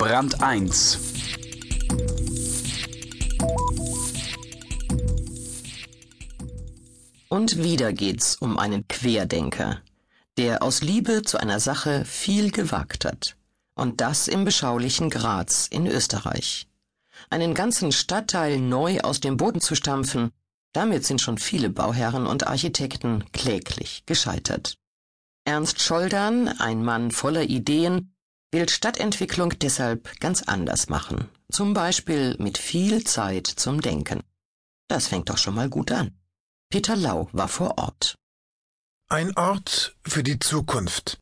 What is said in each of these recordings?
Brand 1 Und wieder geht's um einen Querdenker, der aus Liebe zu einer Sache viel gewagt hat. Und das im beschaulichen Graz in Österreich. Einen ganzen Stadtteil neu aus dem Boden zu stampfen, damit sind schon viele Bauherren und Architekten kläglich gescheitert. Ernst Scholdan, ein Mann voller Ideen, will Stadtentwicklung deshalb ganz anders machen. Zum Beispiel mit viel Zeit zum Denken. Das fängt doch schon mal gut an. Peter Lau war vor Ort. Ein Ort für die Zukunft.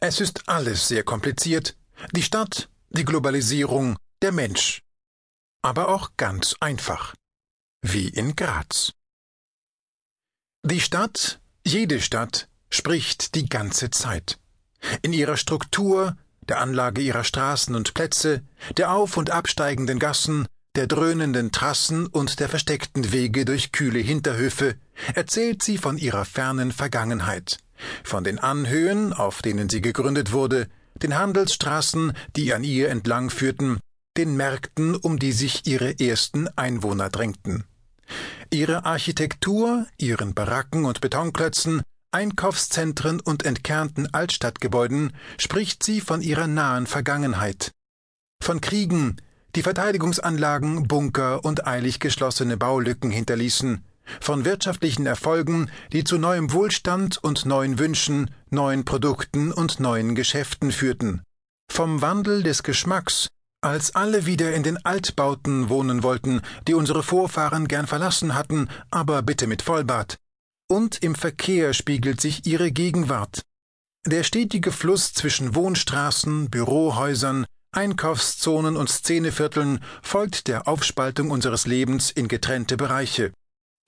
Es ist alles sehr kompliziert. Die Stadt, die Globalisierung, der Mensch. Aber auch ganz einfach. Wie in Graz. Die Stadt, jede Stadt, spricht die ganze Zeit. In ihrer Struktur, der Anlage ihrer Straßen und Plätze, der auf und absteigenden Gassen, der dröhnenden Trassen und der versteckten Wege durch kühle Hinterhöfe erzählt sie von ihrer fernen Vergangenheit, von den Anhöhen, auf denen sie gegründet wurde, den Handelsstraßen, die an ihr entlang führten, den Märkten, um die sich ihre ersten Einwohner drängten. Ihre Architektur, ihren Baracken und Betonklötzen, Einkaufszentren und entkernten Altstadtgebäuden spricht sie von ihrer nahen Vergangenheit. Von Kriegen, die Verteidigungsanlagen, Bunker und eilig geschlossene Baulücken hinterließen, von wirtschaftlichen Erfolgen, die zu neuem Wohlstand und neuen Wünschen, neuen Produkten und neuen Geschäften führten, vom Wandel des Geschmacks, als alle wieder in den Altbauten wohnen wollten, die unsere Vorfahren gern verlassen hatten, aber bitte mit Vollbad, und im Verkehr spiegelt sich ihre Gegenwart. Der stetige Fluss zwischen Wohnstraßen, Bürohäusern, Einkaufszonen und Szenevierteln folgt der Aufspaltung unseres Lebens in getrennte Bereiche.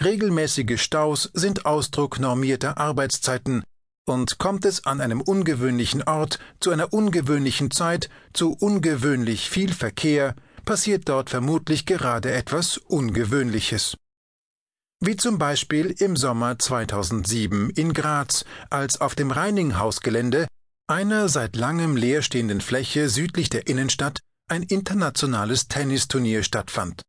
Regelmäßige Staus sind Ausdruck normierter Arbeitszeiten, und kommt es an einem ungewöhnlichen Ort zu einer ungewöhnlichen Zeit zu ungewöhnlich viel Verkehr, passiert dort vermutlich gerade etwas Ungewöhnliches wie zum Beispiel im Sommer 2007 in Graz, als auf dem Reininghausgelände, einer seit langem leerstehenden Fläche südlich der Innenstadt, ein internationales Tennisturnier stattfand.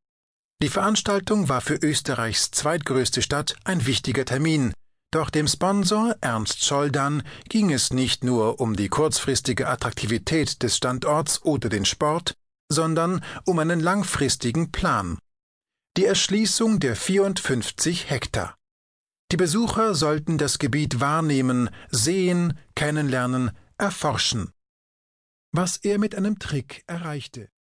Die Veranstaltung war für Österreichs zweitgrößte Stadt ein wichtiger Termin, doch dem Sponsor Ernst Scholdan ging es nicht nur um die kurzfristige Attraktivität des Standorts oder den Sport, sondern um einen langfristigen Plan die Erschließung der 54 Hektar. Die Besucher sollten das Gebiet wahrnehmen, sehen, kennenlernen, erforschen. Was er mit einem Trick erreichte.